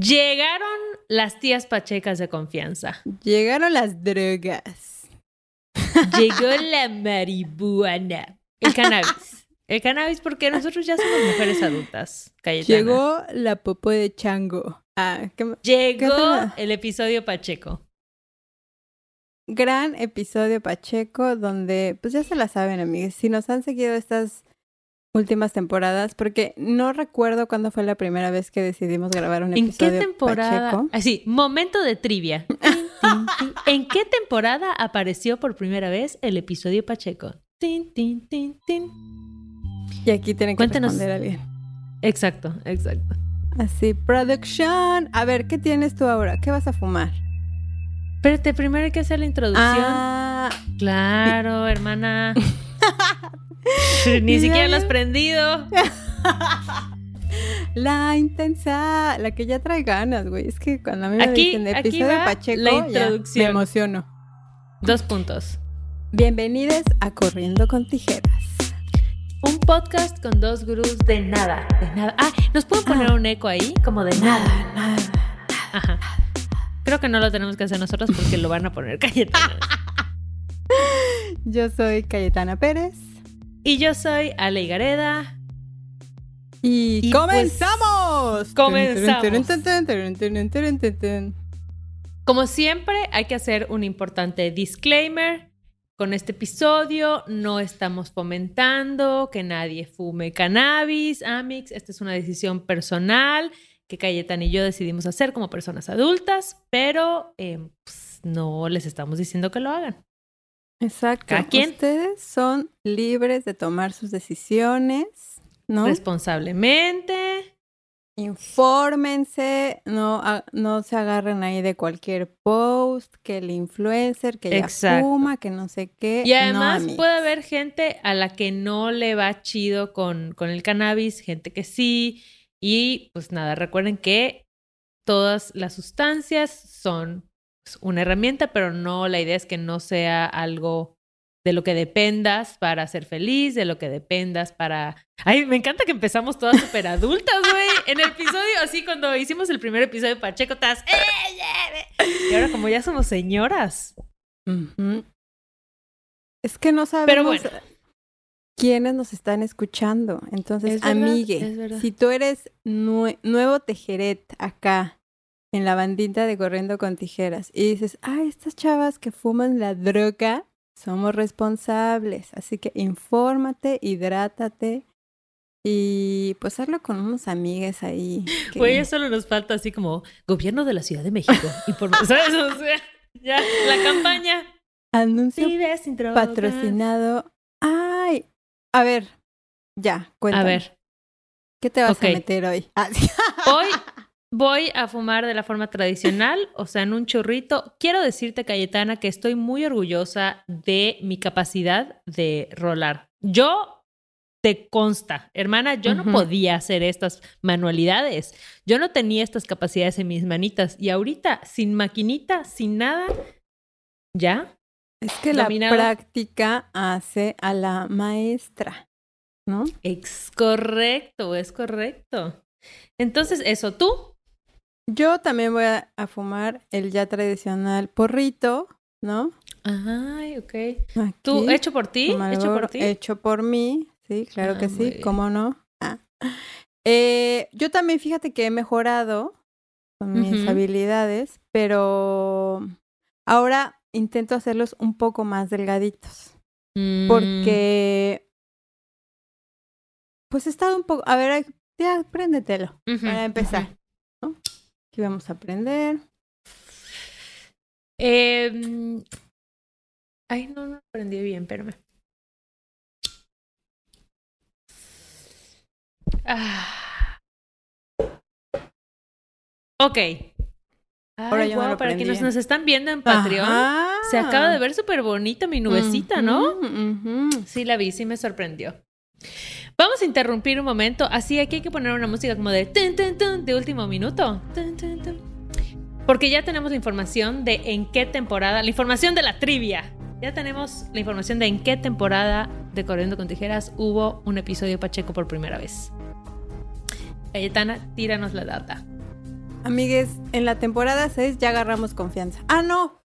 Llegaron las tías pachecas de confianza. Llegaron las drogas. Llegó la marihuana. El cannabis. El cannabis porque nosotros ya somos mujeres adultas. Cayetana. Llegó la popo de chango. Ah, ¿qué Llegó el episodio Pacheco. gran episodio Pacheco donde, pues ya se la saben, amigos, si nos han seguido estas últimas temporadas, porque no recuerdo cuándo fue la primera vez que decidimos grabar un ¿En episodio qué temporada? Así, momento de trivia. ¿En qué temporada apareció por primera vez el episodio Pacheco? Tin, tin, tin, tin. Y aquí tienen que Cuéntanos. responder alguien. Exacto, exacto. Así, production. A ver, ¿qué tienes tú ahora? ¿Qué vas a fumar? Espérate, primero hay que hacer la introducción. Ah, Claro, hermana. Ni siquiera lo has prendido. la intensa, la que ya trae ganas, güey. Es que cuando a mí me Aquí- dicen aquí episodio va Pacheco, la ya introducción. me emociono. Dos puntos. Bienvenidos a Corriendo con Tijeras. Un podcast con dos gurús de nada, de nada. Ah, ¿nos pueden poner Ah. un eco ahí? Como de nada. nada. Ajá. Creo que no lo tenemos que hacer nosotros porque lo van a poner Cayetana. Yo soy Cayetana Pérez. Y yo soy Ale Gareda. Y, Y comenzamos. pues, comenzamos. Como siempre, hay que hacer un importante disclaimer. Con este episodio no estamos fomentando que nadie fume cannabis, Amix. Esta es una decisión personal que Cayetana y yo decidimos hacer como personas adultas, pero eh, pues, no les estamos diciendo que lo hagan. Exacto. Ustedes son libres de tomar sus decisiones, ¿no? Responsablemente. Infórmense, no, a- no se agarren ahí de cualquier post, que el influencer, que ya fuma, que no sé qué. Y además no, puede haber gente a la que no le va chido con, con el cannabis, gente que sí. Y pues nada, recuerden que todas las sustancias son una herramienta, pero no, la idea es que no sea algo de lo que dependas para ser feliz, de lo que dependas para... Ay, me encanta que empezamos todas súper adultas, güey. En el episodio, así cuando hicimos el primer episodio de Pacheco, estás... "Eh, ya, eh". Y ahora como ya somos señoras. Es que no sabemos Pero bueno. quiénes nos están escuchando. Entonces, Es verdad, amigue, es verdad. si tú eres nue- nuevo tejeret acá en la bandita de Corriendo con Tijeras y dices, ah, estas chavas que fuman la droga, somos responsables. Así que infórmate, hidrátate y pues hazlo con unos amigues ahí. que- Güey, ya solo nos falta así como gobierno de la Ciudad de México. Y por, ¿Sabes? O sea, ya, la campaña. Anuncio patrocinado. Ay, a ver, ya, cuéntame. A ver, ¿Qué te vas a meter hoy? Hoy voy a fumar de la forma tradicional, o sea, en un churrito. Quiero decirte, Cayetana, que estoy muy orgullosa de mi capacidad de rolar. Yo te consta, hermana, yo no podía hacer estas manualidades. Yo no tenía estas capacidades en mis manitas. Y ahorita, sin maquinita, sin nada, ya Es que la práctica hace a la maestra, ¿no? Es correcto, es correcto. Entonces, eso, tú. Yo también voy a, a fumar el ya tradicional porrito, ¿no? Ay, ok. Aquí, ¿Tú, hecho por ti? ¿Hecho por ti? Hecho por mí, sí, claro Ah, que sí. ¿cómo no? Ah. Eh, yo también fíjate que he mejorado con mis habilidades, pero ahora intento hacerlos un poco más delgaditos. Mm, Porque, pues he estado un poco, a ver, ya, préndetelo para empezar. ¿no? Aquí vamos a aprender. Em, ay, no, no aprendí bien, espérame. Ah. Ok. Ay, Ahora lo para quienes nos están viendo en Patreon, Ajá. se acaba de ver súper bonita mi nubecita, ¿no? Sí, la vi, sí me sorprendió. Vamos a interrumpir un momento. Así aquí hay que poner una música como de tun, tun, tun, de último minuto. Porque ya tenemos la información de en qué temporada, la información de la trivia. Ya tenemos la información de en qué temporada de Corriendo con Tijeras hubo un episodio Pacheco por primera vez. Cayetana, tíranos la data. Amigues, en la temporada 6 ya agarramos confianza. Ah, no.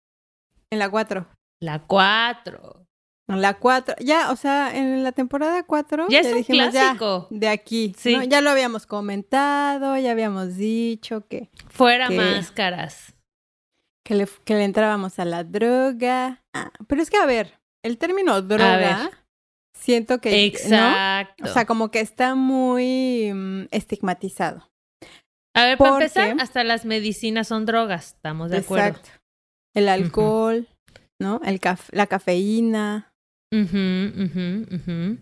En la 4. La 4. La 4. Ya, o sea, en la temporada 4 Ya es un clásico. de aquí. Sí. ¿no? Ya lo habíamos comentado, ya habíamos dicho que, Fuera Que- máscaras. que, le, que le entrábamos a la droga. Ah, pero es que, a ver, el término droga, siento que. ¿no? Exacto. O sea, como que está muy mm, estigmatizado. a ver, para porque- empezar, hasta las medicinas son drogas. Estamos de acuerdo. Exacto. El alcohol, ¿no? El caf- la cafeína. Ujú, ujú, ujú,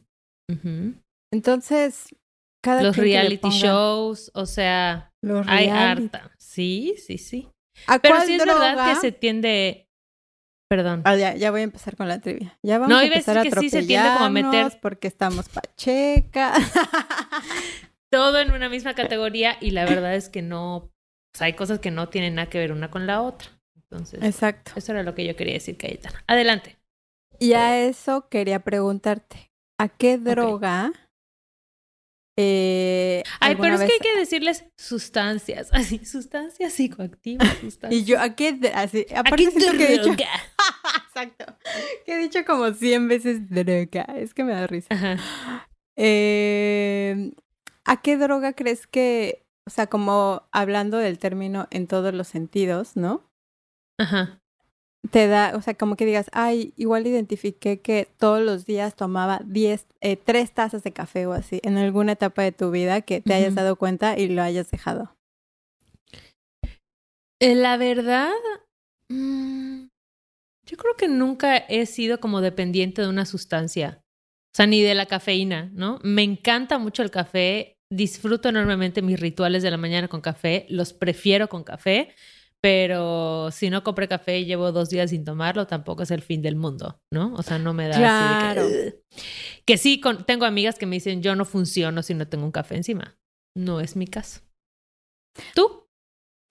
ujú. Entonces, cada Los reality ponga- shows, o sea, Los hay reality. harta. Sí, sí, sí. ¿A Pero sí es droga? verdad que se tiende. Perdón. Ah, ya, ya voy a empezar con la trivia. Ya vamos No, a empezar a decir que sí se tiende como a meter- porque estamos pachecas. Todo en una misma categoría y la verdad es que no. O sea, hay cosas que no tienen nada que ver una con la otra. Entonces, Exacto. eso era lo que yo quería decir, Cayetana. Adelante. Y a eso quería preguntarte, ¿a qué droga? eh, Ay, pero es que hay que decirles sustancias, así, sustancias psicoactivas, sustancias. Y yo, ¿a qué? Así, ¿A aparte qué siento que he dicho... droga? Exacto. Que he dicho como 100 veces droga. Es que me da risa. Ajá. Eh, ¿A qué droga crees que, o sea, como hablando del término en todos los sentidos, ¿no? Ajá. Te da, o sea, como que digas, ay, igual identifiqué que todos los días tomaba 10, eh, 3 tazas de café o así, en alguna etapa de tu vida que te hayas dado cuenta y lo hayas dejado. Eh, La verdad, mm, yo creo que nunca he sido como dependiente de una sustancia, o sea, ni de la cafeína, ¿no? Me encanta mucho el café, disfruto enormemente mis rituales de la mañana con café, los prefiero con café, pero si no compré café y llevo dos días sin tomarlo, tampoco es el fin del mundo, ¿no? O sea, no me da Claro. así de que... Sí, con- tengo amigas que me dicen, yo no funciono si no tengo un café encima. No es mi caso. ¿Tú?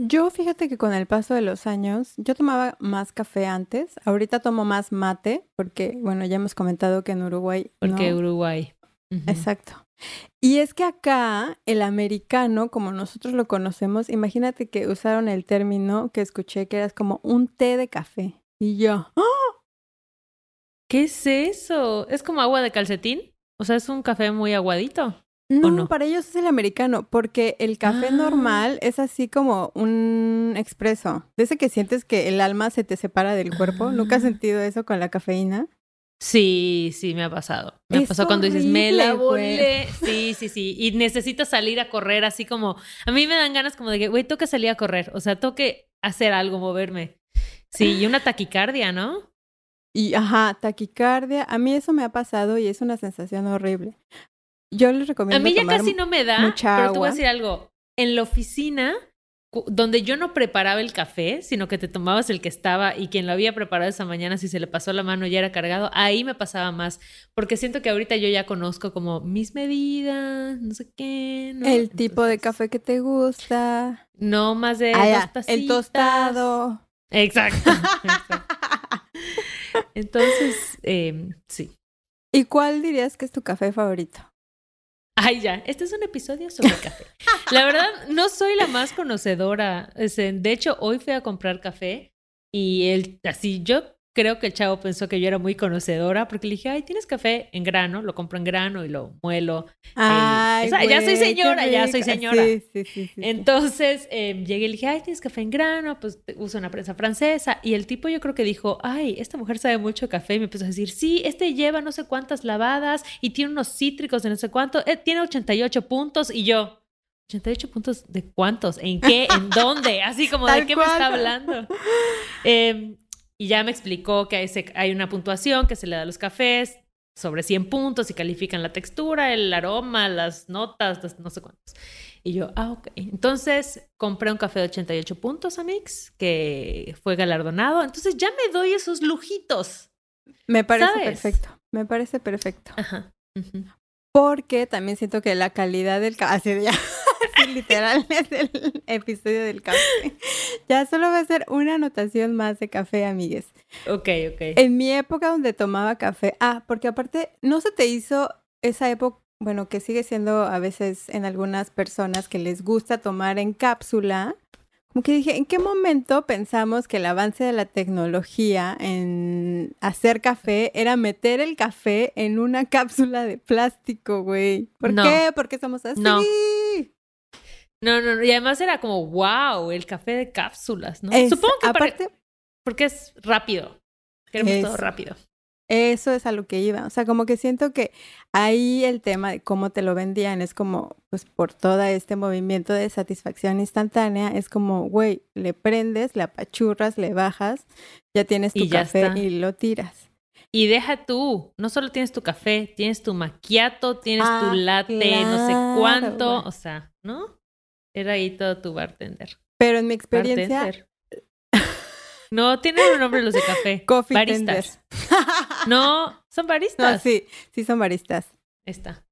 Yo fíjate que con el paso de los años, yo tomaba más café antes, ahorita tomo más mate, porque, bueno, ya hemos comentado que en Uruguay... Porque no- Uruguay. Exacto. Y es que acá el americano, como nosotros lo conocemos, imagínate que usaron el término que escuché que era como un té de café. Y yo, ¡ah! ¿Qué es eso? ¿Es como agua de calcetín? O sea, es un café muy aguadito. no, no? para ellos es el americano, porque el café Ah. normal es así como un expreso. De ese que sientes que el alma se te separa del cuerpo. ¿Nunca has Ah. sentido eso con la cafeína? Sí, sí, me ha pasado. Me Es pasó cuando dices, me la volé. Sí, sí, sí. Y necesitas salir a correr así como... A mí me dan ganas como de que, güey, que salir a correr. O sea, tengo que hacer algo, moverme. Sí, y una taquicardia, ¿no? Y, ajá, taquicardia. A mí eso me ha pasado y es una sensación horrible. Yo les A recomiendo mí ya tomar casi no me da, mucha pero te voy a agua. decir algo. En la oficina, donde yo no preparaba el café, sino que te tomabas el que estaba y quien lo había preparado esa mañana, si se le pasó la mano ya era cargado, ahí me pasaba más. Porque siento que ahorita yo ya conozco como mis medidas, no sé qué. ¿no? El tipo de café que te gusta. No más de Ah, dos el tostado. Exacto. exacto. Entonces, eh, sí. ¿Y cuál dirías que es tu café favorito? Ay, ya, este es un episodio sobre café. La verdad, no soy la más conocedora. De hecho, hoy fui a comprar café y él, así, yo creo que el chavo pensó que yo era muy conocedora porque le dije, ay, ¿tienes café en grano? Lo compro en grano y lo muelo. Ay, o sea, ya soy señora, ya soy señora. Sí, sí, sí. sí, sí. Entonces eh, llegué y le dije, ay, ¿tienes café en grano? Pues uso una prensa francesa. Y el tipo yo creo que dijo, ay, esta mujer sabe mucho de café. Y me empezó a decir, sí, este lleva no sé cuántas lavadas y tiene unos cítricos de no sé cuánto. eh, tiene 88 puntos. Y yo, ¿88 puntos de cuántos? ¿En qué? ¿En dónde? Así como, ¿de qué me está hablando? Em, y ya me explicó que hay, se- hay una puntuación que se le da a los cafés sobre 100 puntos y califican la textura, el aroma, las notas, las no sé cuántos. Y yo, ah, ok. Entonces compré un café de 88 puntos, Amix, que fue galardonado. Entonces ya me doy esos lujitos. Me parece ¿sabes? perfecto. Me parece perfecto. Ajá. Porque también siento que la calidad del café, literal es el episodio del café. Ya solo va a ser una anotación más de café, amigues. Ok, ok. En mi época donde tomaba café, ah, porque aparte, ¿no se te hizo esa época, bueno, que sigue siendo a veces en algunas personas que les gusta tomar en cápsula, como que dije, ¿en qué momento pensamos que el avance de la tecnología en hacer café era meter el café en una cápsula de plástico, güey? ¿Por No. qué? ¿Por qué somos así? No. No, no, no. Y además era como, wow, el café de cápsulas, ¿no? Es- Supongo que para- aparte, porque es rápido. Queremos Es- todo rápido. Eso es a lo que iba. O sea, como que siento que ahí el tema de cómo te lo vendían es como, pues por todo este movimiento de satisfacción instantánea, es como, güey, le prendes, le apachurras, le bajas, ya tienes tu Y café está. y lo tiras. Y deja tú, no solo tienes tu café, tienes tu macchiato, tienes Ah, tu latte, no sé cuánto, o sea, ¿no? Era ahí todo tu bartender. Pero en mi experiencia, Bartender. No, tienen un nombre los de café. coffee baristas. tender. No, son baristas. No, sí, sí son baristas. Está.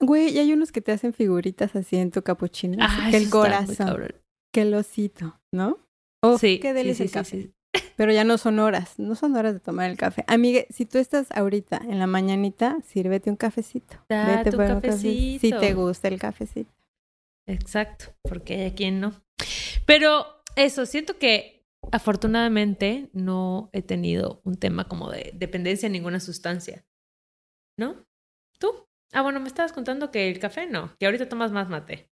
Güey, y hay unos que te hacen figuritas así en tu capuchino. Ah, que el corazón, que el osito, ¿no? Uf, sí, qué sí, delicia sí, el sí, café. sí. Pero ya no son horas, no son horas de tomar el café. Amigue, si tú estás ahorita en la mañanita, sírvete un cafecito. Date un por un cafe- Si cafecito. te gusta el cafecito. Exacto, porque hay a quien no. Pero eso, siento que afortunadamente no he tenido un tema como de dependencia en ninguna sustancia. ¿No? ¿Tú? Ah, bueno, me estabas contando que el café no, que ahorita tomas más mate.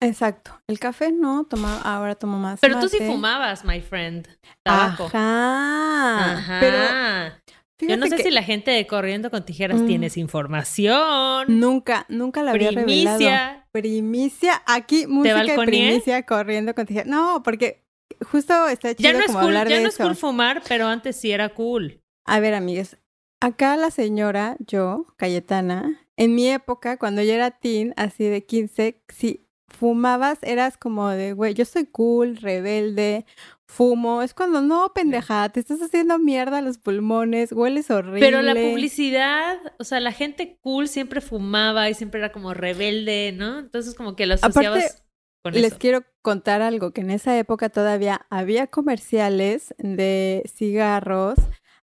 Exacto. El café no, toma, ahora tomo más. Pero tú sí fumabas, my friend. Tabaco. Ajá. Ajá. Pero Yo no sé que si la gente de Corriendo con Tijeras Mm. tienes información. nunca, nunca la había revelado. Primicia. Primicia, aquí música y balconeé? primicia corriendo con tijera. No, porque justo está chido Ya no es como cool, hablar ya de no es cool fumar, pero antes sí era cool. A ver, amigues, acá la señora, yo, Cayetana, en mi época, cuando yo era teen, así de 15, si fumabas, eras como de, güey, yo soy cool, rebelde, fumo. Es cuando, no, pendeja, te estás haciendo mierda a los pulmones, hueles horrible. Pero la publicidad, o sea, la gente cool siempre fumaba y siempre era como rebelde, ¿no? Entonces como que lo asociabas Aparte, con Les eso. quiero contar algo, que en esa época todavía había comerciales de cigarros,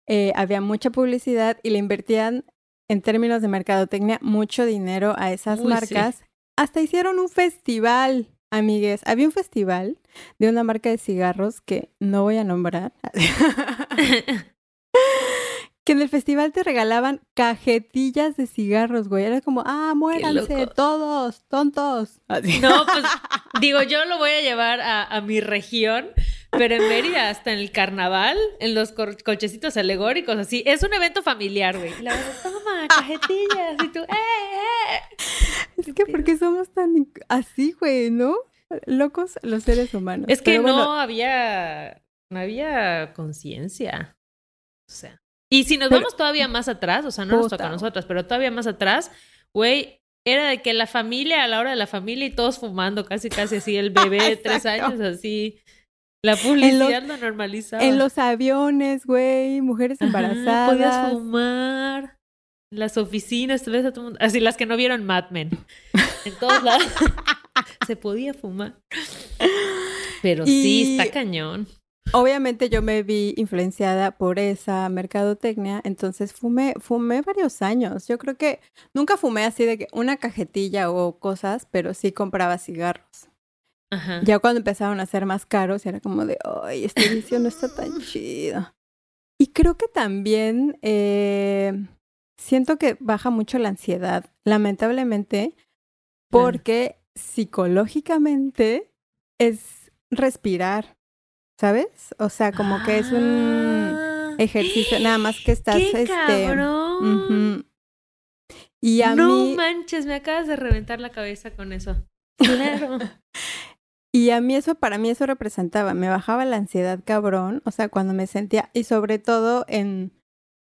eh, había mucha publicidad y le invertían en términos de mercadotecnia mucho dinero a esas Uy, sí. Hasta hicieron un festival, amigues. Había un festival de una marca de cigarros que no voy a nombrar. que en el festival te regalaban cajetillas de cigarros, güey. Era como, ah, muéranse todos, tontos. Así. No, pues digo, yo lo voy a llevar a, a mi región, pero en Mérida, hasta en el carnaval, en los cochecitos alegóricos, así. Es un evento familiar, güey. Y La verdad, toma, cajetillas. Y tú, ¡eh, eh! Es que porque somos tan así, güey, ¿no? Locos los seres humanos. Es que Pero no bueno, había, no había conciencia. O sea. Y si nos Pero- vamos todavía más atrás, o sea, no nos toca a nosotras, pero todavía más atrás, güey, era de que la familia, a la hora de la familia y todos fumando, casi, casi así, el bebé de tres años, así. La publicidad lo normalizaba. en los aviones, güey, mujeres Ajá, embarazadas. podías fumar. En las oficinas, ves a todo mundo. Así las que no vieron Mad Men. En todos lados. Se podía fumar. Pero sí, está cañón. Obviamente yo me vi influenciada por esa mercadotecnia, entonces fumé, fumé varios años. Yo creo que nunca fumé así de que una cajetilla o cosas, pero sí compraba cigarros. Ajá. Ya cuando empezaron a ser más caros, era como de, ay, este vicio no está tan chido. Y creo que también eh, siento que baja mucho la ansiedad, lamentablemente, porque psicológicamente es respirar, ¿sabes? O sea, como que es un Ah, ejercicio, nada más que estás, ¡Qué este, cabrón! Y a no mí, manches, me acabas de reventar la cabeza con eso. Claro. Y a mí eso, para mí eso representaba, me bajaba la ansiedad cabrón, o sea, cuando me sentía, y sobre todo en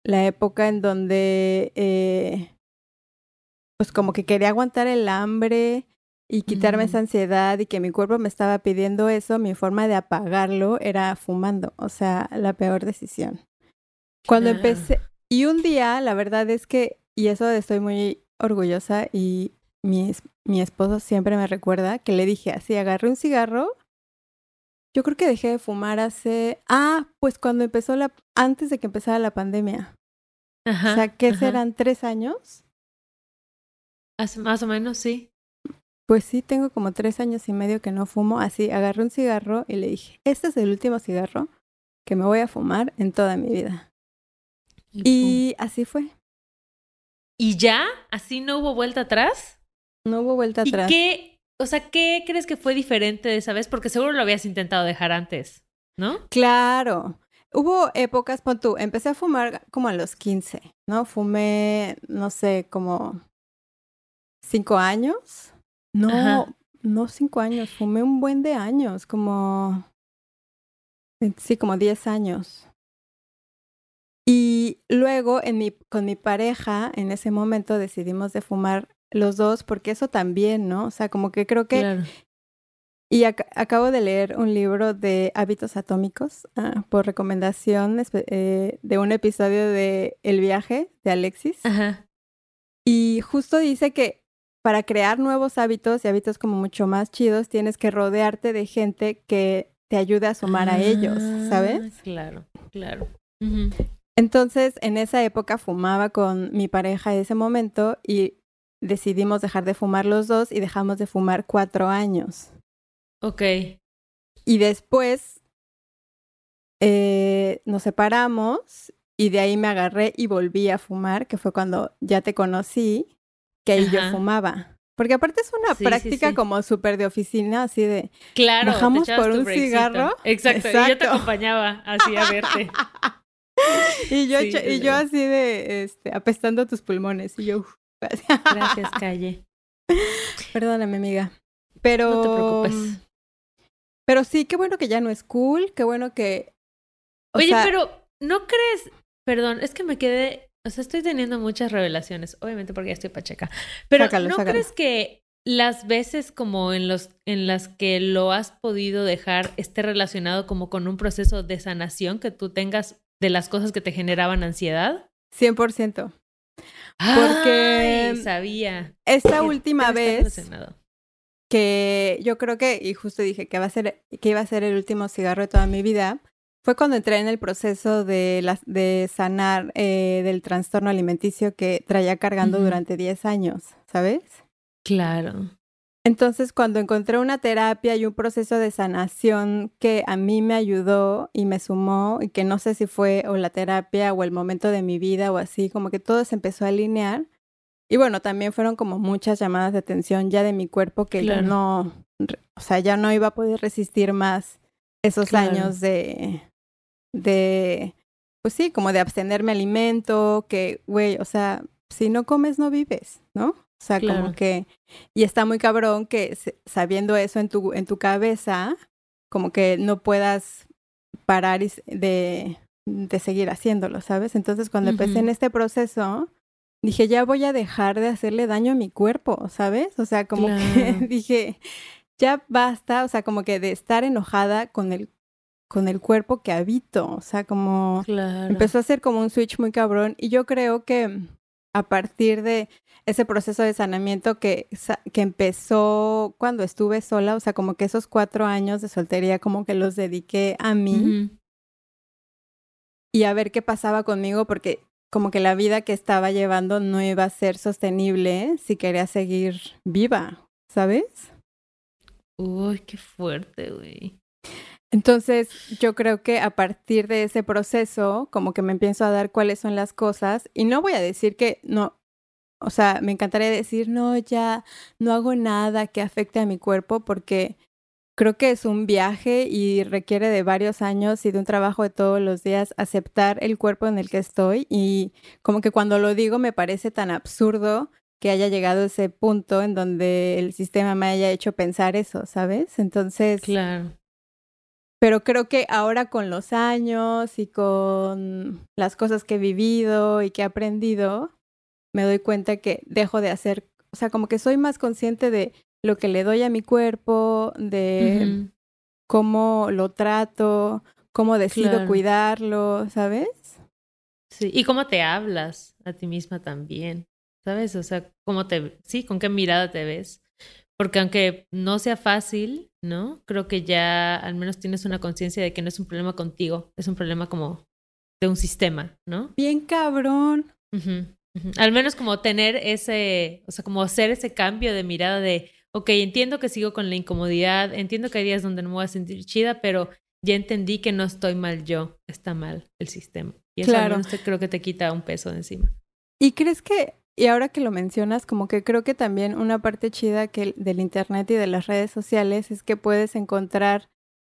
la época en donde, eh, pues como que quería aguantar el hambre y quitarme esa Ujú. ansiedad y que mi cuerpo me estaba pidiendo eso, mi forma de apagarlo era fumando, o sea, la peor decisión. Cuando Claro. empecé, y un día, la verdad es que, y eso estoy muy orgullosa y mi, mi esposo siempre me recuerda que le dije así, agarré un cigarro. Yo creo que dejé de fumar hace, ah, pues cuando empezó la, antes de que empezara la pandemia. Ajá, o sea, ¿qué ajá. serán? ¿Tres años? Hace- Más o menos, sí. Pues sí, tengo como tres años y medio que no fumo. Así, agarré un cigarro y le dije, este es el último cigarro que me voy a fumar en toda mi vida. Y, así fue. ¿Y ya? ¿Así no hubo vuelta atrás? No hubo vuelta atrás. ¿Y qué, o sea, qué crees que fue diferente de esa vez? Porque seguro lo habías intentado dejar antes, ¿no? Claro. Hubo épocas, pon tú, empecé a fumar como a los 15, ¿no? Fumé, no sé, como cinco años. No, no cinco años, fumé un buen de años, como, sí, como diez años. Y luego en mi, con mi pareja, en ese momento decidimos de fumar los dos, porque eso también, ¿no? O sea, como que creo que... Claro. Y acabo de leer un libro de hábitos atómicos ah, por recomendación eh, de un episodio de El viaje de Alexis. Ajá. Y justo dice que para crear nuevos hábitos y hábitos como mucho más chidos, tienes que rodearte de gente que te ayude a sumar a ellos, ¿sabes? Ah, Claro, claro. Entonces, en esa época fumaba con mi pareja en ese momento y decidimos dejar de fumar los dos y dejamos de fumar cuatro años. Ok. Y después eh, nos separamos y de ahí me agarré y volví a fumar, que fue cuando ya te conocí, que ahí yo fumaba. Porque aparte es una Sí, práctica sí. como súper de oficina, así de... Claro. Bajamos por un breakcito. cigarro. Exacto. Y yo te Exacto. acompañaba así a verte. Y yo, y yo sí. así de, este, apestando tus pulmones. Y yo, uf, Gracias, Calle. perdóname, amiga. Pero... No te preocupes. Pero sí, qué bueno que ya no es cool, qué bueno que... Oye, sea, pero ¿no crees? Perdón, es que me quedé, o sea, estoy teniendo muchas revelaciones, obviamente porque ya estoy pacheca. Pero Sácalo, ¿no sácalo. crees que las veces como en los en las que lo has podido dejar esté relacionado como con un proceso de sanación que tú tengas de las cosas que te generaban ansiedad? 100%. Ay, sabía. Esta última vez que yo creo que, y justo dije que, va a ser, que iba a ser el último cigarro de toda mi vida, fue cuando entré en el proceso de, las de sanar eh, del trastorno alimenticio que traía cargando durante 10 años, ¿sabes? Claro. Entonces, cuando encontré una terapia y un proceso de sanación que a mí me ayudó y me sumó, y que no sé si fue o la terapia o el momento de mi vida o así, como que todo se empezó a alinear. Y bueno, también fueron como muchas llamadas de atención ya de mi cuerpo que ya Claro. no, o sea, ya no iba a poder resistir más esos Claro. años de, de, pues sí, como de abstenerme alimento, que, güey, o sea, si no comes no vives, ¿no? O sea, como que, y está muy cabrón que sabiendo eso en tu, en tu cabeza, como que no puedas parar de, de seguir haciéndolo, ¿sabes? Entonces, cuando empecé en este proceso, dije, ya voy a dejar de hacerle daño a mi cuerpo, ¿sabes? O sea, como que dije, ya basta, o sea, como que de estar enojada con el, con el cuerpo que habito, o sea, como Claro. empezó a ser como un switch muy cabrón y yo creo que a partir de ese proceso de sanamiento que, que empezó cuando estuve sola, o sea, como que esos cuatro años de soltería como que los dediqué a mí y a ver qué pasaba conmigo porque como que la vida que estaba llevando no iba a ser sostenible si quería seguir viva, ¿sabes? Uy, qué fuerte, güey. Entonces, yo creo que a partir de ese proceso, como que me empiezo a dar cuáles son las cosas y no voy a decir que no, o sea, me encantaría decir, no, ya no hago nada que afecte a mi cuerpo porque creo que es un viaje y requiere de varios años y de un trabajo de todos los días aceptar el cuerpo en el que estoy y como que cuando lo digo me parece tan absurdo que haya llegado a ese punto en donde el sistema me haya hecho pensar eso, ¿sabes? Entonces, Claro. pero creo que ahora con los años y con las cosas que he vivido y que he aprendido, me doy cuenta que dejo de hacer, o sea, como que soy más consciente de lo que le doy a mi cuerpo, de cómo lo trato, cómo decido Claro. cuidarlo, ¿sabes? Sí, y cómo te hablas a ti misma también, ¿sabes? O sea, cómo te, sí, con qué mirada te ves. Porque aunque no sea fácil, ¿no? Creo que ya al menos tienes una conciencia de que no es un problema contigo, es un problema como de un sistema, ¿no? Bien cabrón. Al menos como tener ese, o sea, como hacer ese cambio de mirada de, ok, entiendo que sigo con la incomodidad, entiendo que hay días donde no me voy a sentir chida, pero ya entendí que no estoy mal yo, está mal el sistema. Y eso Claro. creo que te quita un peso de encima. ¿Y crees que, y ahora que lo mencionas, como que creo que también una parte chida que del Internet y de las redes sociales es que puedes encontrar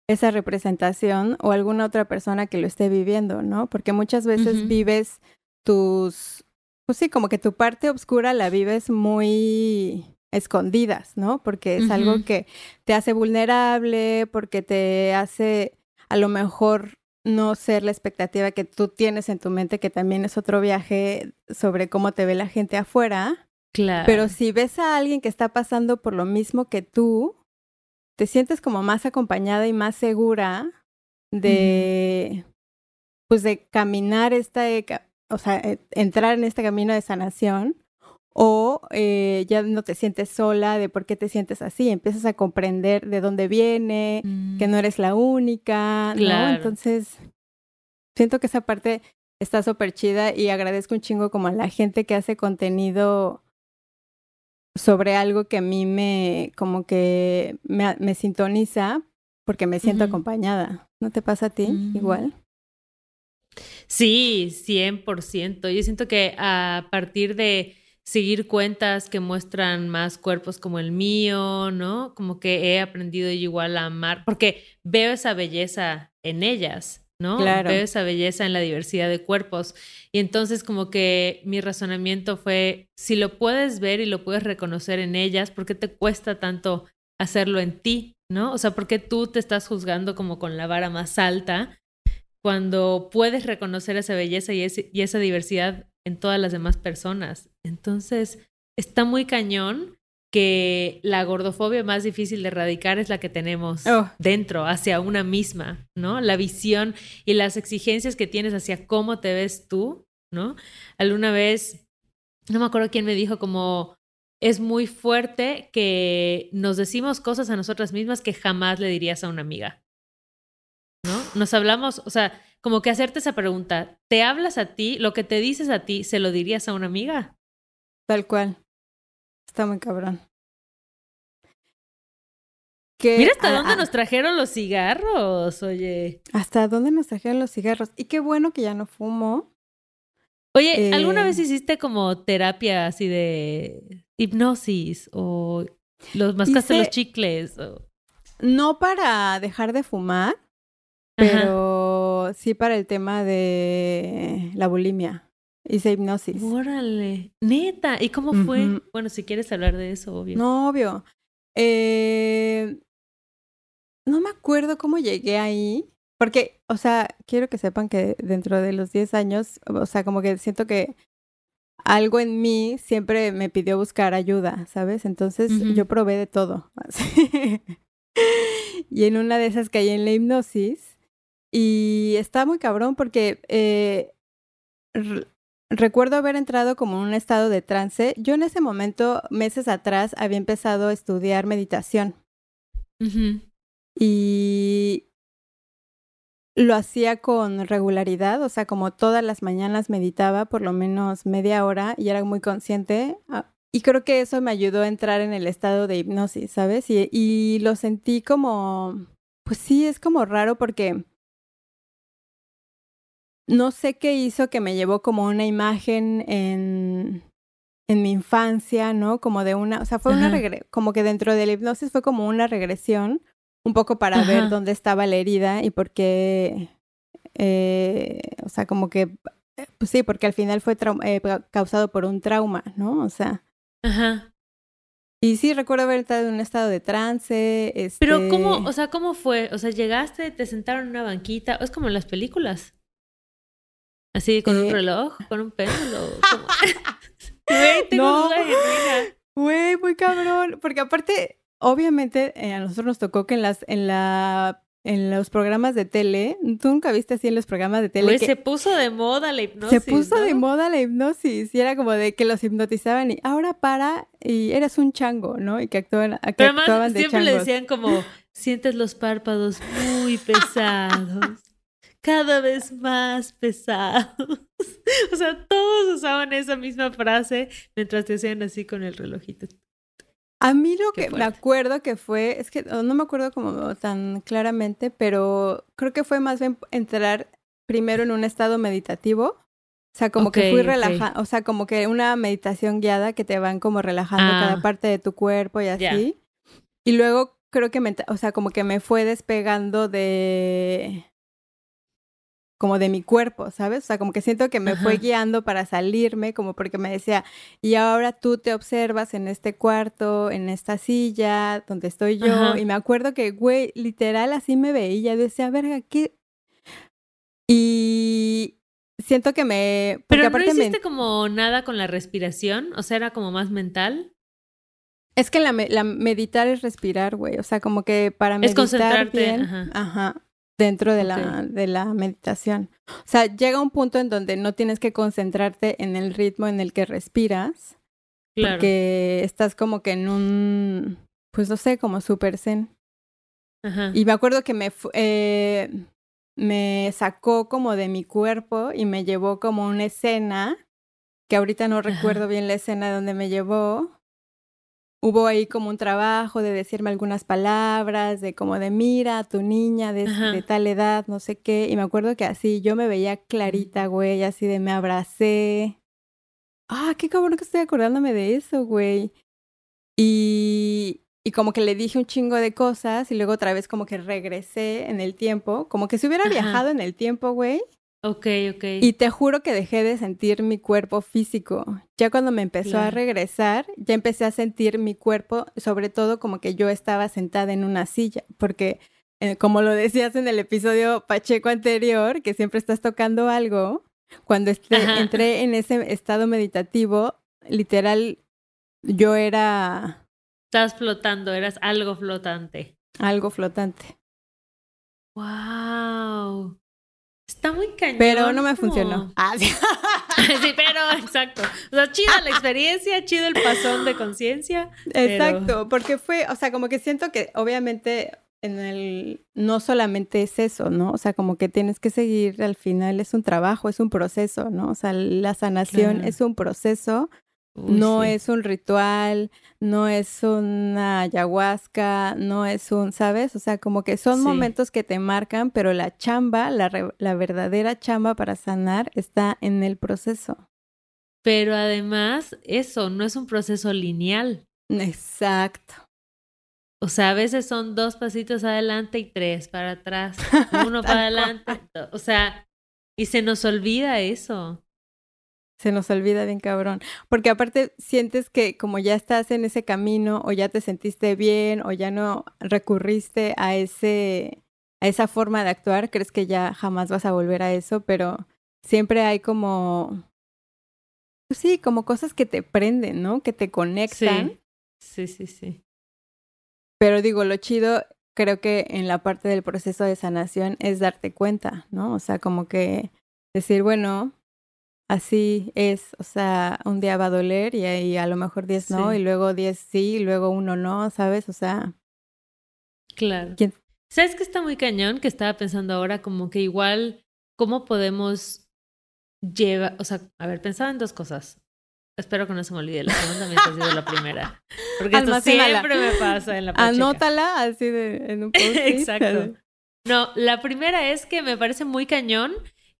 esa representación o alguna otra persona que lo esté viviendo, ¿no? Porque muchas veces vives tus, pues sí, como que tu parte oscura la vives muy escondidas, ¿no? Porque es algo que te hace vulnerable, porque te hace a lo mejor no ser la expectativa que tú tienes en tu mente, que también es otro viaje sobre cómo te ve la gente afuera. Claro. Pero si ves a alguien que está pasando por lo mismo que tú, te sientes como más acompañada y más segura de, pues de caminar esta, ca- o sea, eh, entrar en este camino de sanación. O eh, ya no te sientes sola de por qué te sientes así, empiezas a comprender de dónde viene, Mm. que no eres la única. Entonces, siento que esa parte está súper chida y agradezco un chingo como a la gente que hace contenido sobre algo que a mí me, como que me, me sintoniza porque me siento acompañada. ¿No te pasa a ti Mm. igual? Sí, 100%. Yo siento que a partir de seguir cuentas que muestran más cuerpos como el mío, ¿no? Como que he aprendido igual a amar, porque veo esa belleza en ellas, ¿no? Claro. Veo esa belleza en la diversidad de cuerpos. Y entonces como que mi razonamiento fue, si lo puedes ver y lo puedes reconocer en ellas, ¿por qué te cuesta tanto hacerlo en ti, ¿no? O sea, ¿por qué tú te estás juzgando como con la vara más alta? Cuando puedes reconocer esa belleza y, ese- y esa diversidad en todas las demás personas. Entonces, está muy cañón que la gordofobia más difícil de erradicar es la que tenemos Oh. dentro, hacia una misma, ¿no? La visión y las exigencias que tienes hacia cómo te ves tú, ¿no? Alguna vez, no me acuerdo quién me dijo como, es muy fuerte que nos decimos cosas a nosotras mismas que jamás le dirías a una amiga. ¿No? Nos hablamos, o sea, como que hacerte esa pregunta, ¿te hablas a ti? ¿Lo que te dices a ti, se lo dirías a una amiga? Tal cual. Está muy cabrón. Que- Mira hasta ah, dónde ah, nos trajeron los cigarros, oye. Hasta dónde nos trajeron los cigarros. Y qué bueno que ya no fumo. Oye, ¿alguna Eh. vez hiciste como terapia así de hipnosis o los mascaste Hice- los chicles? O... No para dejar de fumar, Ajá. pero sí para el tema de la bulimia. Hice hipnosis. Órale, neta, ¿y cómo fue? Bueno, si quieres hablar de eso, obvio. No, obvio. Eh, no me acuerdo cómo llegué ahí. Porque, o sea, quiero que sepan que dentro de los 10 años, o sea, como que siento que algo en mí siempre me pidió buscar ayuda, ¿sabes? Entonces yo probé de todo. y en una de esas caí en la hipnosis y está muy cabrón porque eh, recuerdo haber entrado como en un estado de trance. Yo en ese momento, meses atrás, había empezado a estudiar meditación y lo hacía con regularidad, o sea, como todas las mañanas meditaba por lo menos media hora y era muy consciente. Ah, Y creo que eso me ayudó a entrar en el estado de hipnosis, ¿sabes? Y, y lo sentí como, pues sí, es como raro porque no sé qué hizo que me llevó como una imagen en, en mi infancia, ¿no? Como de una, o sea, fue una Ajá. como que dentro de la hipnosis fue como una regresión, un poco para Ajá. ver dónde estaba la herida y por qué, eh, o sea, como que, eh, pues sí, porque al final fue eh, causado por un trauma, ¿no? O sea, Ajá. y sí recuerdo haber estado en un estado de trance, este... Pero ¿cómo, o sea, cómo fue? O sea, llegaste, te sentaron en una banquita, es como en las películas. Así, con un Eh. reloj, con un péndulo. Güey, tengo No. duda. Güey, muy cabrón. Porque aparte, obviamente, eh, a nosotros nos tocó que en las, en la, en los programas de tele, tú nunca viste así en los programas de tele que se puso de moda la hipnosis. se puso ¿no? de moda la hipnosis y era como de que los hipnotizaban y ahora para y eres un chango, ¿no? Y que actuaban, que Pero actuaban además de siempre le decían como, sientes los párpados muy pesados, cada vez más pesados. O sea, todos usaban esa misma frase mientras te hacían así con el relojito. A mí lo que me acuerdo que fue, es que no me acuerdo como tan claramente, pero creo que fue más bien entrar primero en un estado meditativo. O sea, como que fui relajada, o sea, como que una meditación guiada que te van como relajando cada ah. parte de tu cuerpo y así. Y luego creo que me, o sea, como que me fue despegando de como de mi cuerpo, ¿sabes? O sea, como que siento que me fue guiando para salirme, como porque me decía, y ahora tú te observas en este cuarto, en esta silla, donde estoy yo, y me acuerdo que, güey, literal así me veía, yo decía, verga, ¿qué? Y siento que me... Pero aparte no hiciste como nada con la respiración, o sea, era como más mental. Es que la, la meditar es respirar, güey, o sea, como que para meditar es concentrarte, bien, ajá dentro de, la, de la meditación. O sea, llega un punto en donde no tienes que concentrarte en el ritmo en el que respiras. Claro. Porque estás como que en un, pues no sé, como super zen. Ajá. Y me acuerdo que me, eh, me sacó como de mi cuerpo y me llevó como una escena, que ahorita no recuerdo bien la escena donde me llevó, hubo ahí como un trabajo de decirme algunas palabras, de como de mira, tu niña de, tal edad, no sé qué. Y me acuerdo que así yo me veía clarita, güey, así de me abracé. Ah, qué cabrón que estoy acordándome de eso, güey. Y, y como que le dije un chingo de cosas y luego otra vez como que regresé en el tiempo, como que si hubiera viajado en el tiempo, güey. Ok, ok. Y te juro que dejé de sentir mi cuerpo físico. Ya cuando me empezó a regresar, ya empecé a sentir mi cuerpo, sobre todo como que yo estaba sentada en una silla, porque eh, como lo decías en el episodio Pacheco anterior, que siempre estás tocando algo, cuando este, entré en ese estado meditativo, literal, yo era... Estás flotando, eras algo flotante. Algo flotante. ¡Wow! Está muy cañón. Pero no me funcionó. Ah, sí. sí, pero exacto. O sea, chida la experiencia, chido el pasón de conciencia. Exacto, porque fue, o sea, como que siento que obviamente en el no solamente es eso, ¿no? O sea, como que tienes que seguir al final es un trabajo, es un proceso, ¿no? O sea, la sanación es un proceso no es un ritual, no es una ayahuasca, no es un, ¿sabes? O sea, como que son momentos que te marcan, pero la chamba, la, la verdadera chamba para sanar está en el proceso. Pero además, eso no es un proceso lineal. Exacto. O sea, a veces son dos pasitos adelante y tres para atrás, uno para adelante. O sea, y se nos olvida eso. Se nos olvida bien cabrón. Porque aparte sientes que como ya estás en ese camino o ya te sentiste bien o ya no recurriste a ese a esa forma de actuar, crees que ya jamás vas a volver a eso, pero siempre hay como pues sí, como cosas que te prenden, ¿no? Que te conectan. Sí, sí, sí. sí. Pero digo, lo chido creo que en la parte del proceso de sanación es darte cuenta, ¿no? O sea, como que decir, bueno, así es, o sea, un día va a doler y, ahí a lo mejor 10 no, y luego 10 sí, y luego uno no, ¿sabes? O sea. Claro. ¿Sabes que está muy cañón? Que estaba pensando ahora como que igual, ¿cómo podemos llevar, o sea, a ver, pensaba en dos cosas. Espero que no se me olvide la segunda mientras digo la primera. Porque esto siempre me pasa en la pacheca. Anótala así de, en un post Exacto. No, la primera es que me parece muy cañón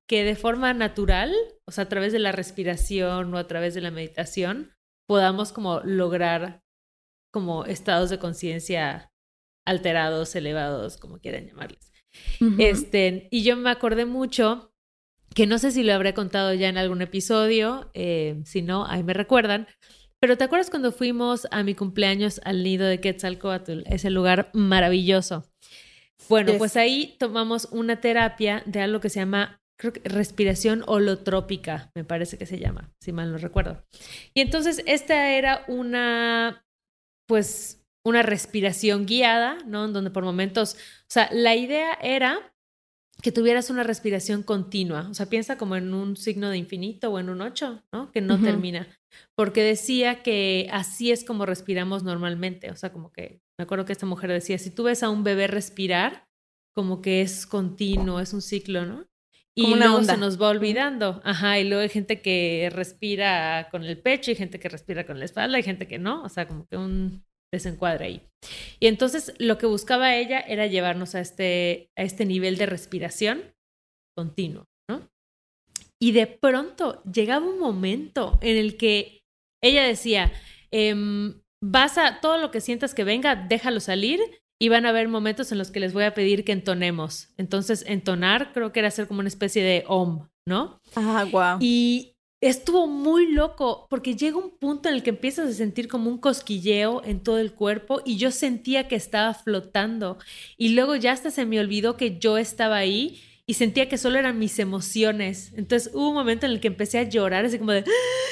que de forma natural, o sea, a través de la respiración o a través de la meditación, podamos como lograr como estados de conciencia alterados, elevados, como quieran llamarles. Este, y yo me acordé mucho, que no sé si lo habré contado ya en algún episodio, eh, si no, ahí me recuerdan, pero ¿te acuerdas cuando fuimos a mi cumpleaños al nido de Quetzalcoatl? Ese lugar maravilloso. Bueno, pues ahí tomamos una terapia de algo que se llama creo que respiración holotrópica, me parece que se llama, si mal no recuerdo. Y entonces esta era una, pues, una respiración guiada, ¿no? En donde por momentos, o sea, la idea era que tuvieras una respiración continua, o sea, piensa como en un signo de infinito o en un ocho, ¿no? Que no termina, porque decía que así es como respiramos normalmente, o sea, como que, me acuerdo que esta mujer decía, si tú ves a un bebé respirar, como que es continuo, es un ciclo, ¿no? Y luego se nos va olvidando. Ajá, y luego hay gente que respira con el pecho, y gente que respira con la espalda, y gente que no. O sea, como que un, desencuadre ahí. Y entonces lo que buscaba ella era llevarnos a este, a este nivel de respiración continuo, ¿no? Y de pronto llegaba un momento en el que ella decía, em, vas a, todo lo que sientas que venga, déjalo salir y van a haber momentos en los que les voy a pedir que entonemos. Entonces, entonar creo que era hacer como una especie de om, ¿no? Ah, wow. Y estuvo muy loco porque llega un punto en el que empiezas a sentir como un cosquilleo en todo el cuerpo y yo sentía que estaba flotando y luego ya hasta se me olvidó que yo estaba ahí y sentía que solo eran mis emociones. Entonces hubo un momento en el que empecé a llorar, así como de,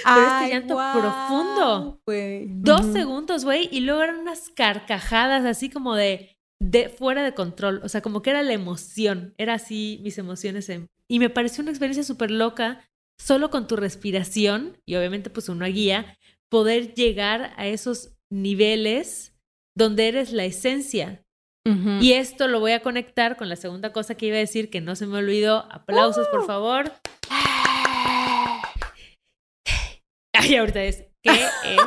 ¡Ah! este llanto profundo. Dos segundos, güey, y luego eran unas carcajadas así como de, de fuera de control. O sea, como que era la emoción, era así mis emociones. Y me pareció una experiencia súper loca, solo con tu respiración y obviamente pues una guía, poder llegar a esos niveles donde eres la esencia y esto lo voy a conectar con la segunda cosa que iba a decir, que no se me olvidó. Aplausos, por ¡Uh! favor. Ay, ahorita es. ¿Qué es?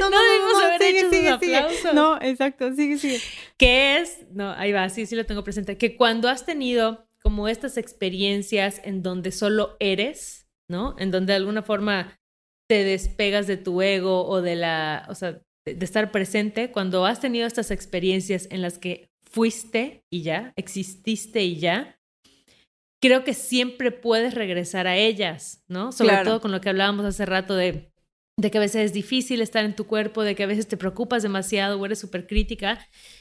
No, no, debimos haber hecho sigue, aplausos. No, exacto, sigue, sigue. ¿Qué es? No, ahí va, sí, sí lo tengo presente. Que cuando has tenido como estas experiencias en donde solo eres, ¿no? En donde de alguna forma te despegas de tu ego o de la, o sea, de estar presente cuando has tenido estas experiencias en las que fuiste y ya, exististe y ya, creo que siempre puedes regresar a ellas, ¿no? Sobre todo con lo que hablábamos hace rato de, de que a veces es difícil estar en tu cuerpo, de que a veces te preocupas demasiado o eres súper crítica.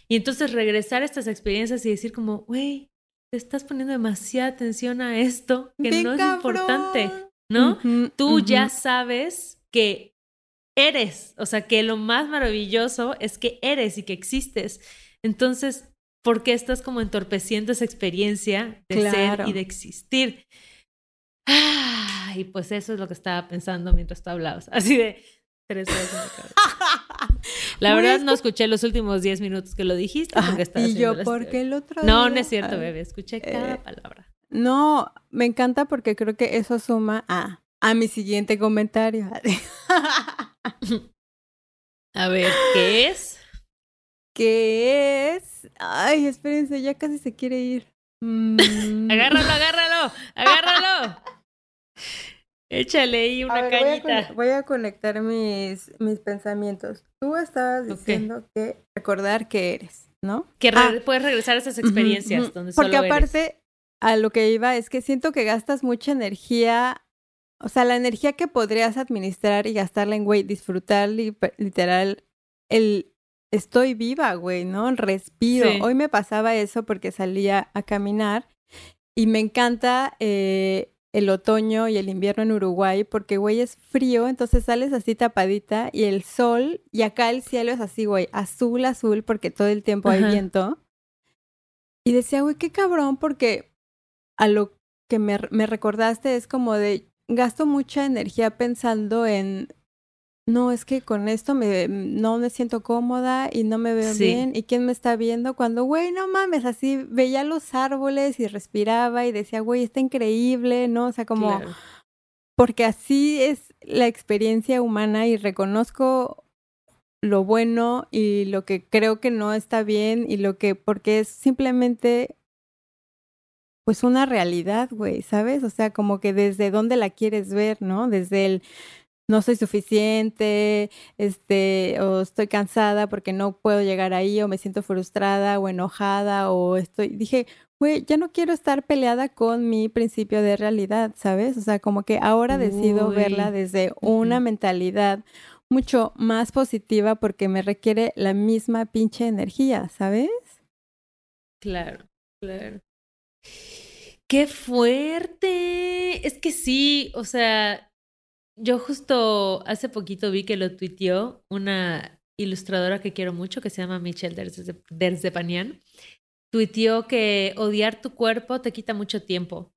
Y entonces regresar a estas experiencias y decir como, güey, te estás poniendo demasiada atención a esto que no es importante, ¿no? Tú ya sabes que eres, o sea, que lo más maravilloso es que eres y que existes. Entonces, ¿por qué estás como entorpeciendo esa experiencia de ser y de existir? Ah, y pues eso es lo que estaba pensando mientras tú hablabas, así de tres veces. La verdad no escuché los últimos diez minutos que lo dijiste porque Y yo, porque el otro No, no es cierto, bebé, escuché cada eh, palabra. No, me encanta porque creo que eso suma a, a mi siguiente comentario. A ver, ¿qué es? ¿Qué es? Ay, espérense, ya casi se quiere ir. Mm. agárralo, agárralo, agárralo. Échale ahí una cañita. Voy a, conectar mis, mis pensamientos. Tú estabas diciendo que recordar que eres, ¿no? Que ah. puedes regresar a esas experiencias donde Porque aparte, a lo que iba es que siento que gastas mucha energía o sea, la energía que podrías administrar y gastarla en, güey, disfrutar literal el estoy viva, güey, ¿no? Respiro. Hoy me pasaba eso porque salía a caminar y me encanta eh, el otoño y el invierno en Uruguay porque, güey, es frío, entonces sales así tapadita y el sol y acá el cielo es así, güey, azul, azul porque todo el tiempo hay viento. Y decía, güey, qué cabrón porque a lo que me, me recordaste es como de, gasto mucha energía pensando en, no, es que con esto me, no me siento cómoda y no me veo bien. ¿Y quién me está viendo? Cuando, güey, no mames, así veía los árboles y respiraba y decía, güey, está increíble, ¿no? O sea, como, porque así es la experiencia humana y reconozco lo bueno y lo que creo que no está bien y lo que, porque es simplemente pues una realidad, güey, ¿sabes? O sea, como que desde dónde la quieres ver, ¿no? Desde el no soy suficiente, este, o estoy cansada porque no puedo llegar ahí, o me siento frustrada o enojada, o estoy, dije, güey, ya no quiero estar peleada con mi principio de realidad, ¿sabes? O sea, como que ahora decido verla desde una mentalidad mucho más positiva porque me requiere la misma pinche energía, ¿sabes? Claro, claro. ¡Qué fuerte! Es que sí, o sea, yo justo hace poquito vi que lo tuiteó una ilustradora que quiero mucho, que se llama Michelle Derzepanian. Tuiteó que odiar tu cuerpo te quita mucho tiempo.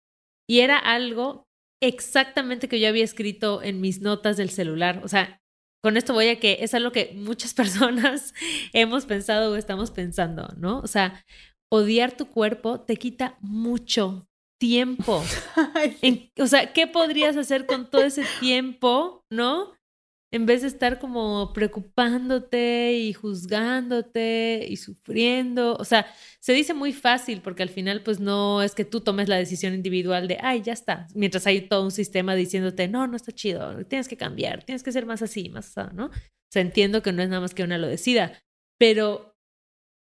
Y era algo exactamente que yo había escrito en mis notas del celular. O sea, con esto voy a que es algo que muchas personas hemos pensado o estamos pensando, ¿no? O sea, odiar tu cuerpo te quita mucho tiempo. o sea, ¿qué podrías hacer con todo ese tiempo, no? en vez de estar como preocupándote y juzgándote y sufriendo. O sea, se dice muy fácil porque al final pues no es que tú tomes la decisión individual de, ay, ya está, mientras hay todo un sistema diciéndote, no, no está chido, tienes que cambiar, tienes que ser más así, más así, ¿no? O sea, entiendo que no es nada más que una lo decida, pero,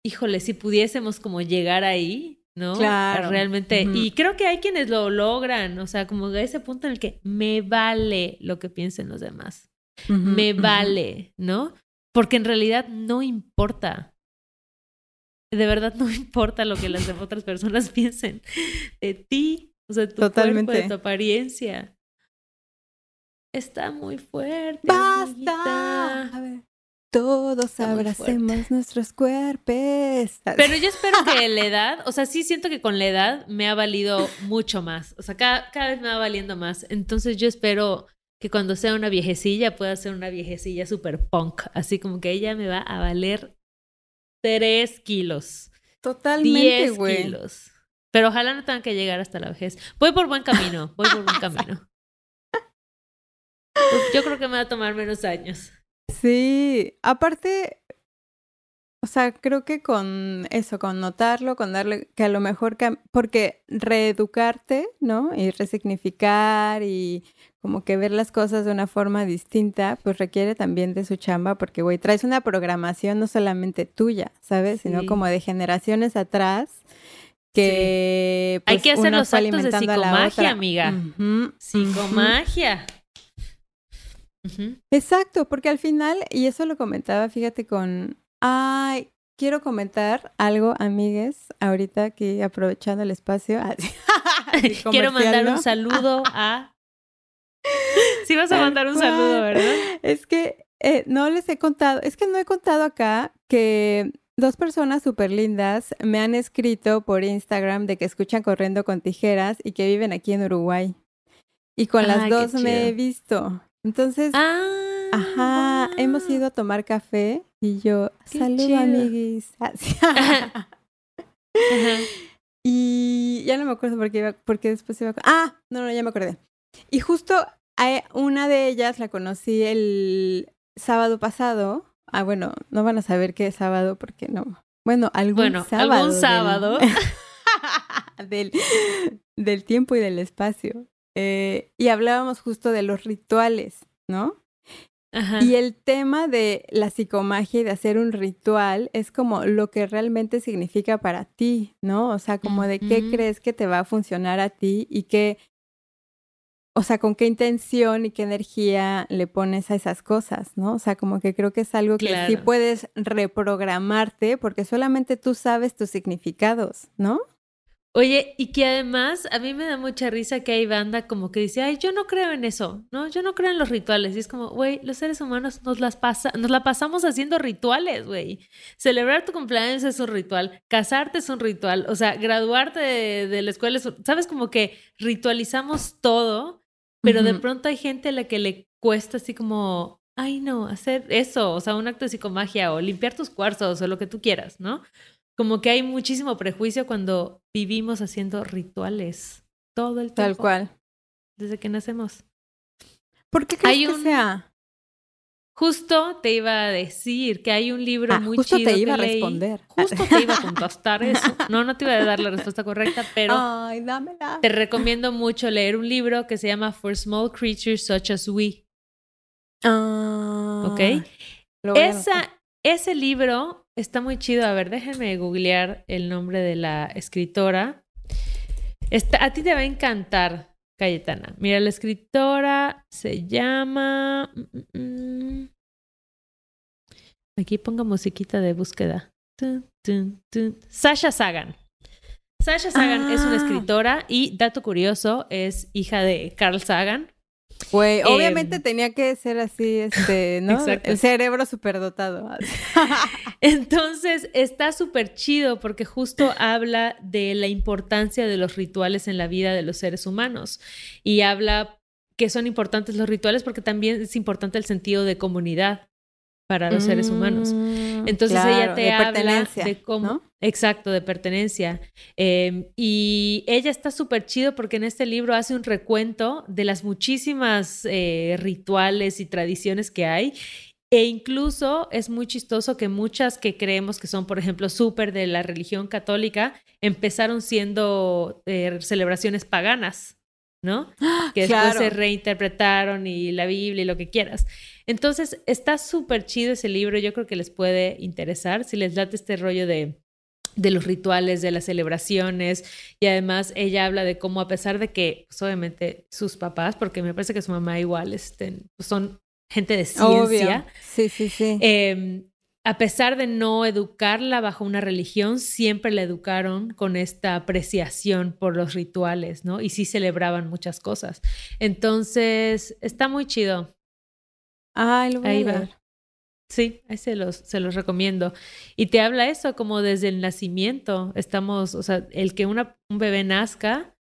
híjole, si pudiésemos como llegar ahí, ¿no? Claro. Realmente, y creo que hay quienes lo logran, o sea, como a ese punto en el que me vale lo que piensen los demás me vale, ¿no? Porque en realidad no importa. De verdad no importa lo que las otras personas piensen de ti, o sea, tu cuerpo, de tu apariencia. Está muy fuerte. ¡Basta! A ver. Todos abracemos nuestros cuerpos. Pero yo espero que la edad, o sea, sí siento que con la edad me ha valido mucho más. O sea, cada, cada vez me va valiendo más. Entonces yo espero que cuando sea una viejecilla pueda ser una viejecilla super punk, así como que ella me va a valer tres kilos. Totalmente, güey. kilos. Pero ojalá no tenga que llegar hasta la vejez. Voy por buen camino, voy por buen camino. Yo creo que me va a tomar menos años. Sí, aparte, o sea, creo que con eso, con notarlo, con darle, que a lo mejor, porque reeducarte, ¿no? Y resignificar y como que ver las cosas de una forma distinta, pues requiere también de su chamba, porque, güey, traes una programación no solamente tuya, ¿sabes? Sino como de generaciones atrás que... Hay pues, que hacer los actos de psicomagia, amiga. psicomagia. Exacto, porque al final, y eso lo comentaba, fíjate, con Ay, quiero comentar algo, amigues, ahorita que aprovechando el espacio. quiero mandar un saludo a. Sí, vas a mandar un saludo, ¿verdad? Es que eh, no les he contado, es que no he contado acá que dos personas súper lindas me han escrito por Instagram de que escuchan Corriendo con Tijeras y que viven aquí en Uruguay. Y con las dos me he visto. Entonces, ah, ajá, hemos ido a tomar café y yo, saludo amiguis. Y ya no me acuerdo por qué, iba, porque después iba... Ah, no, no, ya me acordé. Y justo a una de ellas la conocí el sábado pasado. Ah, bueno, no van a saber qué es sábado porque no. Bueno, algún bueno, sábado. Algún sábado. Del, del, tiempo y del espacio. Eh, y hablábamos justo de los rituales, ¿no? Y el tema de la psicomagia y de hacer un ritual es como lo que realmente significa para ti, ¿no? O sea, como de qué crees que te va a funcionar a ti y qué, o sea, con qué intención y qué energía le pones a esas cosas, ¿no? O sea, como que creo que es algo que sí puedes reprogramarte porque solamente tú sabes tus significados, ¿no? Oye, y que además a mí me da mucha risa que hay banda como que dice, ay, yo no creo en eso, ¿no? Yo no creo en los rituales. Y es como, güey, los seres humanos nos las pasa, nos la pasamos haciendo rituales, güey. Celebrar tu cumpleaños es un ritual, casarte es un ritual, o sea, graduarte de, la escuela es, sabes, como que ritualizamos todo, pero de pronto hay gente a la que le cuesta así como, ay, no, hacer eso, o sea, un acto de psicomagia o limpiar tus cuarzos o lo que tú quieras, ¿no? Como que hay muchísimo prejuicio cuando vivimos haciendo rituales todo el tiempo. Tal cual. Desde que nacemos. ¿Por qué crees hay que sea? Justo te iba a decir que hay un libro ah, muy justo chido. Justo te iba a responder. Justo te iba a contestar eso. No, no te iba a dar la respuesta correcta, pero Ay, dámela. te recomiendo mucho leer un libro que se llama For Small Creatures Such as We. Ah, ¿Ok? Esa, ese libro Está muy chido. A ver, déjenme googlear el nombre de la escritora. a ti te va a encantar, Cayetana. Mira, la escritora se llama... Mm, mm, mm. Aquí ponga musiquita de búsqueda. Sasha Sagan. Sasha Sagan es una ah. escritora y, dato curioso, es hija de Carl Sagan, Güey, obviamente em, tenía que ser así, este, ¿no? El cerebro superdotado. Entonces, está súper chido porque justo habla de la importancia de los rituales en la vida de los seres humanos y habla que son importantes los rituales porque también es importante el sentido de comunidad. Para los seres humanos. Mm, Entonces claro, ella te de habla de cómo, ¿no? exacto, de pertenencia. Eh, y ella está súper chido porque en este libro hace un recuento de las muchísimas eh, rituales y tradiciones que hay. E incluso es muy chistoso que muchas que creemos que son, por ejemplo, súper de la religión católica, empezaron siendo eh, celebraciones paganas, ¿no? Que después Claro. se reinterpretaron y la Biblia y lo que quieras. Entonces, está súper chido ese libro, yo creo que les puede interesar si les late este rollo de, de los rituales, de las celebraciones, y además ella habla de cómo a pesar de que, pues, obviamente, sus papás, porque me parece que su mamá igual pues, son gente de ciencia, Obvio. Sí, sí, sí. eh, a pesar de no educarla bajo una religión, siempre la educaron con esta apreciación por los rituales, ¿no? Y sí celebraban muchas cosas. Entonces, está muy chido. Ay, lo voy ahí a va. leer. Sí, ahí se los, se los recomiendo. Y te habla eso como desde el nacimiento. Estamos, o sea, el que una, un bebé nazca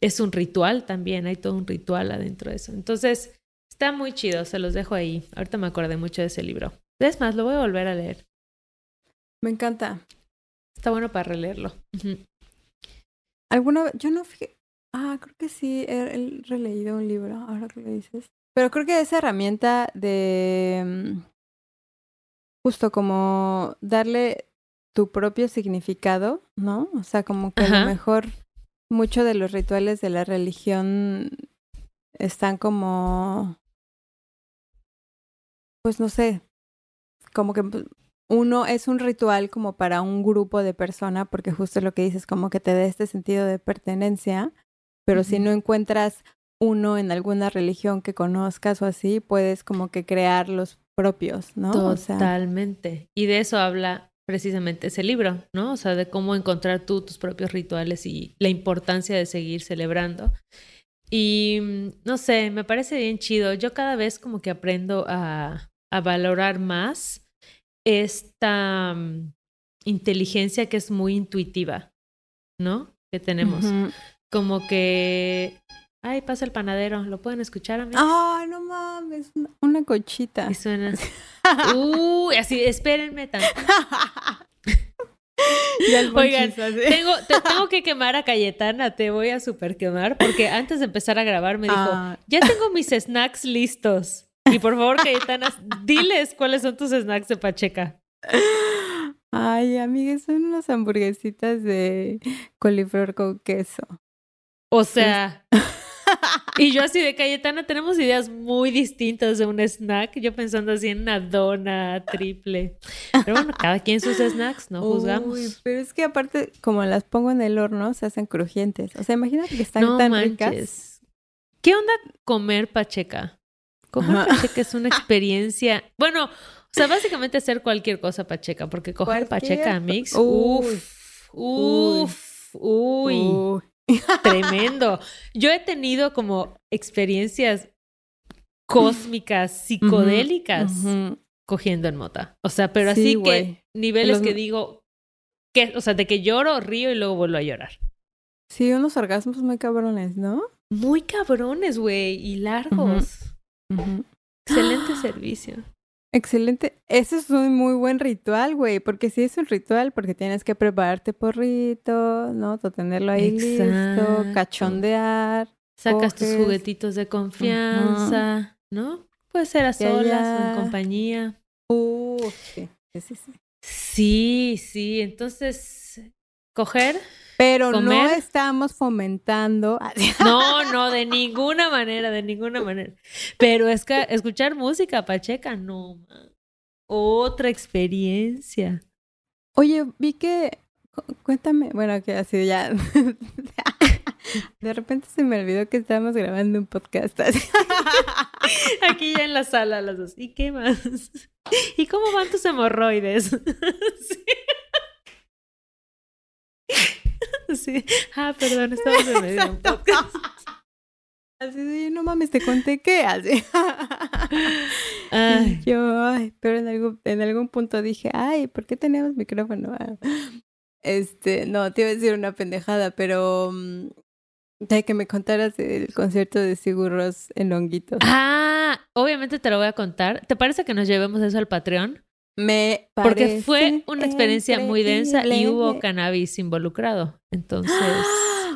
es un ritual también, hay todo un ritual adentro de eso. Entonces, está muy chido, se los dejo ahí. Ahorita me acordé mucho de ese libro. Es más, lo voy a volver a leer. Me encanta. Está bueno para releerlo. ¿Alguna vez? Yo no fijé. Ah, creo que sí, he releído un libro, ahora que lo dices. Pero creo que esa herramienta de mm, justo como darle tu propio significado, ¿no? O sea, como que a lo mejor muchos de los rituales de la religión están como, pues no sé, como que pues, uno es un ritual como para un grupo de personas, porque justo lo que dices, como que te da este sentido de pertenencia, pero si no encuentras uno en alguna religión que conozcas o así, puedes como que crear los propios, ¿no? O sea, Totalmente. Y de eso habla precisamente ese libro, ¿no? O sea, de cómo encontrar tú tus propios rituales y la importancia de seguir celebrando. Y mm, no sé, me parece bien chido. Yo cada vez como que aprendo a, a valorar más esta mm, inteligencia que es muy intuitiva, ¿no? Que tenemos. Como que, ay, pasa el panadero, ¿lo pueden escuchar, amigos? Ay, no mames, una, cochita. Y suena. Uy, así, espérenme tanto. Oigan, así. Tengo, te tengo que quemar a Cayetana, te voy a super quemar, porque antes de empezar a grabar me dijo, Ah, ya tengo mis snacks listos. Y por favor, Cayetana, diles cuáles son tus snacks de Pacheca. Ay, amiga, son unas hamburguesitas de coliflor con queso. O sea, y yo así de Cayetana, tenemos ideas muy distintas de un snack. Yo pensando así en una dona triple. Pero bueno, cada quien sus snacks, no juzgamos. Uy, pero es que aparte, como las pongo en el horno, se hacen crujientes. O sea, imagínate que están no tan manches. ricas. ¿Qué onda comer pacheca? Comer Ajá. pacheca es una experiencia. Bueno, o sea, básicamente hacer cualquier cosa pacheca, porque coger pacheca mix, Uy. uff, uff, uy, Uy. tremendo. Yo he tenido como experiencias cósmicas, psicodélicas, cogiendo en mota. O sea, pero Sí, así que niveles Los- que digo, que, o sea, de que lloro, río y luego vuelvo a llorar. Sí, unos orgasmos muy cabrones, ¿no? Muy cabrones, güey, y largos. Excelente servicio. Excelente. Ese es un muy buen ritual, güey, porque sí es un ritual, porque tienes que prepararte porrito, ¿no? Tenerlo ahí Exacto. listo, cachondear. Sacas tus juguetitos de confianza, ¿no? Puede ser a solas en compañía. Uh, sí, sí, sí, sí. Sí, sí. Entonces, coger. Pero no estamos fomentando. No, no, de ninguna manera, de ninguna manera. Pero es que escuchar música pacheca, no. man. Otra experiencia. Oye, vi que. cu- Cuéntame. Bueno, que así ya. De repente se me olvidó que estábamos grabando un podcast. Aquí ya en la sala las dos. ¿Y qué más? ¿Y cómo van tus hemorroides? Sí. Sí. Ah, perdón, estamos en medio de un podcast. Así de, no mames, te conté qué. Así. Ay, yo, ay, pero en algún, en algún punto dije, ay, ¿por qué tenemos micrófono? Ah, Este, no, te iba a decir una pendejada, pero mm, de que me contaras del concierto de Sigur Rós en Honguitos. Ah, Ah, obviamente te lo voy a contar. ¿Te parece que nos llevemos eso al Patreon? Me Porque fue una experiencia muy densa y hubo cannabis involucrado. Entonces.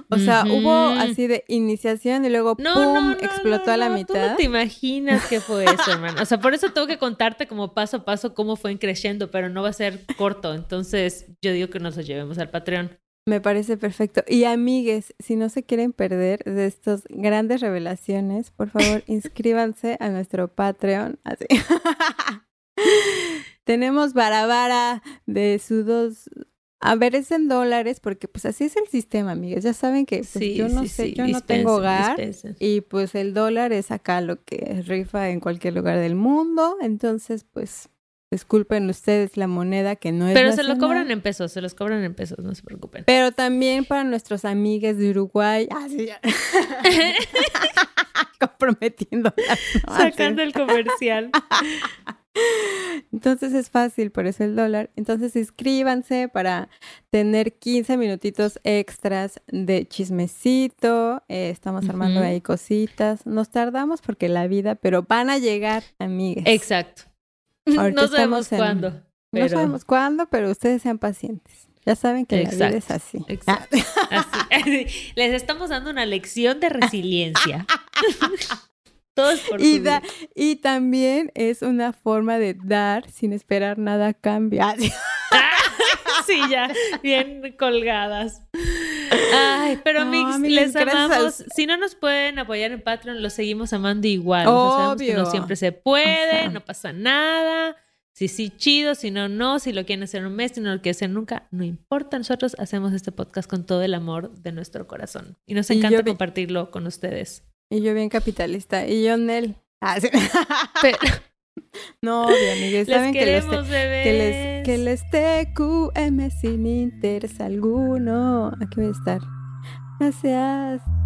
O sea, hubo así de iniciación y luego No, ¡pum! no, no, explotó a la Tú mitad. no te imaginas qué fue eso, hermano. O sea, por eso tengo que contarte como paso a paso cómo fue creciendo, pero no va a ser corto. Entonces, yo digo que nos lo llevemos al Patreon. Me parece perfecto. Y amigues, si no se quieren perder de estas grandes revelaciones, por favor, inscríbanse a nuestro Patreon. Así. Tenemos Barabara de sudos. A ver, es en dólares, porque pues así es el sistema, amigues. Ya saben que pues, Sí, yo no sí, sé, sí, yo no tengo hogar. Y pues el dólar es acá lo que rifa en cualquier lugar del mundo. Entonces, pues, disculpen ustedes la moneda que no es Pero se lo cobran en pesos, se los cobran en pesos, no se preocupen. Pero también para nuestros amigues de Uruguay. Ah, sí, ya. Comprometiendo. Sacando el comercial. Entonces es fácil, por eso el dólar. Entonces inscríbanse para tener 15 minutitos extras de chismecito. Eh, estamos armando ahí cositas. Nos tardamos porque la vida, pero van a llegar, amigues. Exacto. Ahorita no sabemos en- cuándo. No pero sabemos cuándo, pero ustedes sean pacientes. Ya saben que la vida es así. exacto. Así. Les estamos dando una lección de resiliencia. Todos por Y, da- y también es una forma de dar sin esperar nada a cambio. Ah. Sí, ya, bien colgadas. Ay, pero No, amigos, les gracias amamos. Si no nos pueden apoyar en Patreon, los seguimos amando igual. O sea, sabemos que no Obvio. siempre se puede, no pasa nada. Si sí, chido, si no, no. Si lo quieren hacer un mes, si no lo quieren hacer nunca, no importa. Nosotros hacemos este podcast con todo el amor de nuestro corazón. Y nos Y encanta compartirlo con ustedes. Y yo bien capitalista. Y yo Nel. Ah, sí. Pero no, obvio, amigues. Saben que los, bebés. que les, que les TQM sin interés alguno. Aquí voy a estar. Gracias.